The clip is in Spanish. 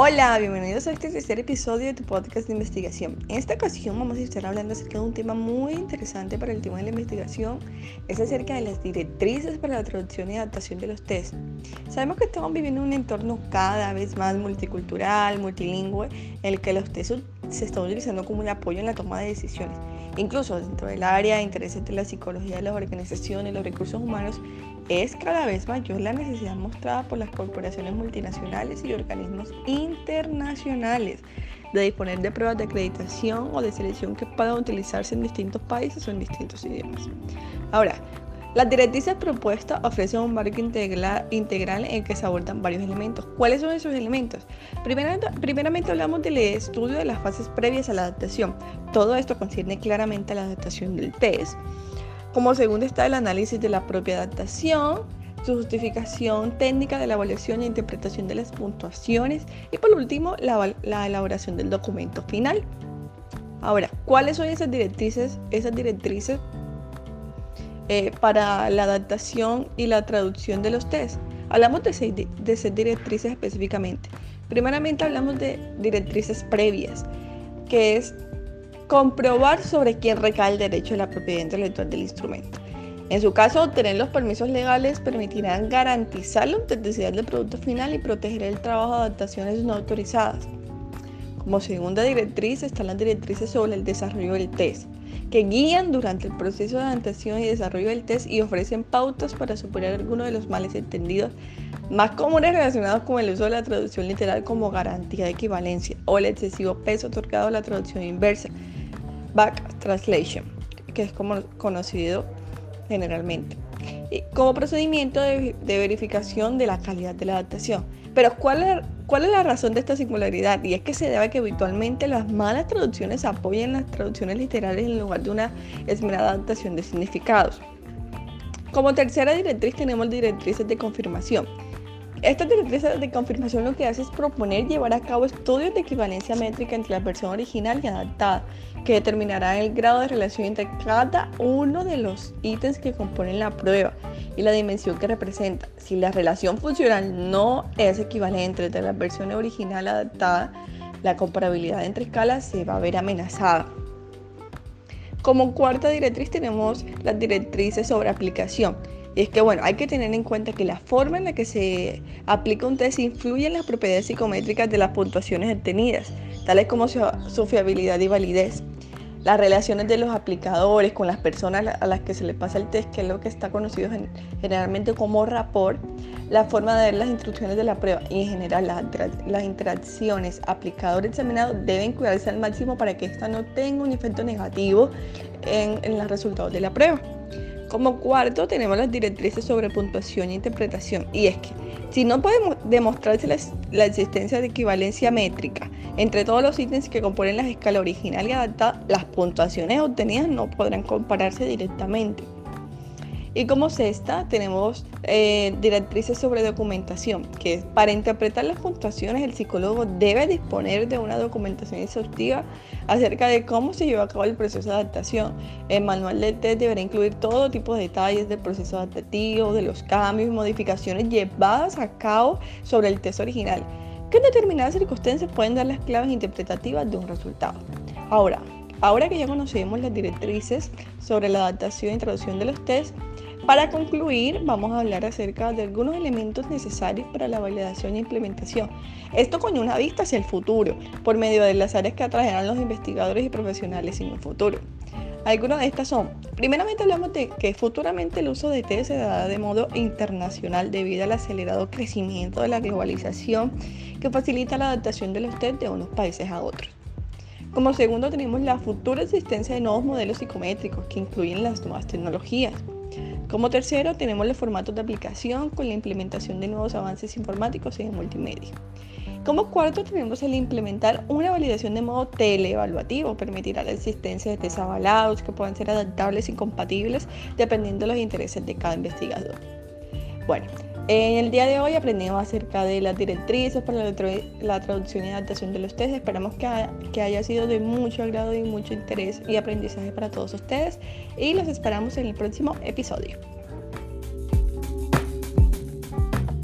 Hola, bienvenidos a este tercer episodio de tu podcast de investigación. En esta ocasión vamos a estar hablando acerca de un tema muy interesante para el tema de la investigación. Es acerca de las directrices para la traducción y adaptación de los test. Sabemos que estamos viviendo un entorno cada vez más multicultural, multilingüe, en el que los test se están utilizando como un apoyo en la toma de decisiones. Incluso dentro del área de intereses de la psicología de las organizaciones, los recursos humanos, es cada vez mayor la necesidad mostrada por las corporaciones multinacionales y organismos internacionales de disponer de pruebas de acreditación o de selección que puedan utilizarse en distintos países o en distintos idiomas. Ahora, las directrices propuestas ofrecen un marco integral, en el que se abordan varios elementos. ¿Cuáles son esos elementos? Primeramente, primeramente hablamos del estudio de las fases previas a la adaptación. Todo esto concierne claramente a la adaptación del test. Como segundo está el análisis de la propia adaptación, su justificación técnica de la evaluación e interpretación de las puntuaciones y por último la, la elaboración del documento final. Ahora, ¿cuáles son esas directrices? Esas directrices eh, para la adaptación y la traducción de los test. Hablamos de seis, de seis directrices específicamente. Primeramente hablamos de directrices previas, que es comprobar sobre quién recae el derecho de la propiedad intelectual del instrumento. En su caso, obtener los permisos legales permitirán garantizar la autenticidad del producto final y proteger el trabajo de adaptaciones no autorizadas. Como segunda directriz están las directrices sobre el desarrollo del test, que guían durante el proceso de adaptación y desarrollo del test y ofrecen pautas para superar algunos de los males entendidos más comunes relacionados con el uso de la traducción literal como garantía de equivalencia o el excesivo peso otorgado a la traducción inversa, back translation, que es como conocido generalmente, como procedimiento de, verificación de la calidad de la adaptación. Pero ¿cuál es, ¿cuál es la razón de esta singularidad? Y es que se debe a que habitualmente las malas traducciones apoyan las traducciones literales en lugar de una esmerada adaptación de significados. Como tercera directriz tenemos directrices de confirmación. Estas directrices de confirmación lo que hace es proponer llevar a cabo estudios de equivalencia métrica entre la versión original y adaptada, que determinarán el grado de relación entre cada uno de los ítems que componen la prueba y la dimensión que representa. Si la relación funcional no es equivalente entre la versión original y adaptada, la comparabilidad entre escalas se va a ver amenazada. Como cuarta directriz tenemos las directrices sobre aplicación y es que, bueno, hay que tener en cuenta que la forma en la que se aplica un test influye en las propiedades psicométricas de las puntuaciones obtenidas, tales como su, fiabilidad y validez. Las relaciones de los aplicadores con las personas a las que se les pasa el test, que es lo que está conocido generalmente como rapport, la forma de ver las instrucciones de la prueba y en general las, interacciones aplicador-examinado deben cuidarse al máximo para que ésta no tenga un efecto negativo en, en los resultados de la prueba. Como cuarto tenemos las directrices sobre puntuación e interpretación. Y es que si no podemos demostrarse la, existencia de equivalencia métrica entre todos los ítems que componen la escala original y adaptada, las puntuaciones obtenidas no podrán compararse directamente. Y como sexta, tenemos eh, directrices sobre documentación, que para interpretar las puntuaciones el psicólogo debe disponer de una documentación exhaustiva acerca de cómo se lleva a cabo el proceso de adaptación. El manual de test deberá incluir todo tipo de detalles del proceso adaptativo, de los cambios y modificaciones llevadas a cabo sobre el test original, que en determinadas circunstancias pueden dar las claves interpretativas de un resultado. Ahora, ahora que ya conocemos las directrices sobre la adaptación y traducción de los tests, para concluir, vamos a hablar acerca de algunos elementos necesarios para la validación e implementación. Esto con una vista hacia el futuro, por medio de las áreas que atraerán los investigadores y profesionales en un futuro. Algunas de estas son, primeramente hablamos de que futuramente el uso de test se dará de modo internacional debido al acelerado crecimiento de la globalización que facilita la adaptación de los test de unos países a otros. Como segundo tenemos la futura existencia de nuevos modelos psicométricos que incluyen las nuevas tecnologías. Como tercero, tenemos los formatos de aplicación con la implementación de nuevos avances informáticos en multimedia. Como cuarto, tenemos el implementar una validación de modo teleevaluativo. Permitirá la existencia de test que puedan ser adaptables y compatibles dependiendo de los intereses de cada investigador. Bueno, en el día de hoy aprendimos acerca de las directrices para la, traducción y adaptación de los test. Esperamos que, que haya sido de mucho agrado y mucho interés y aprendizaje para todos ustedes y los esperamos en el próximo episodio.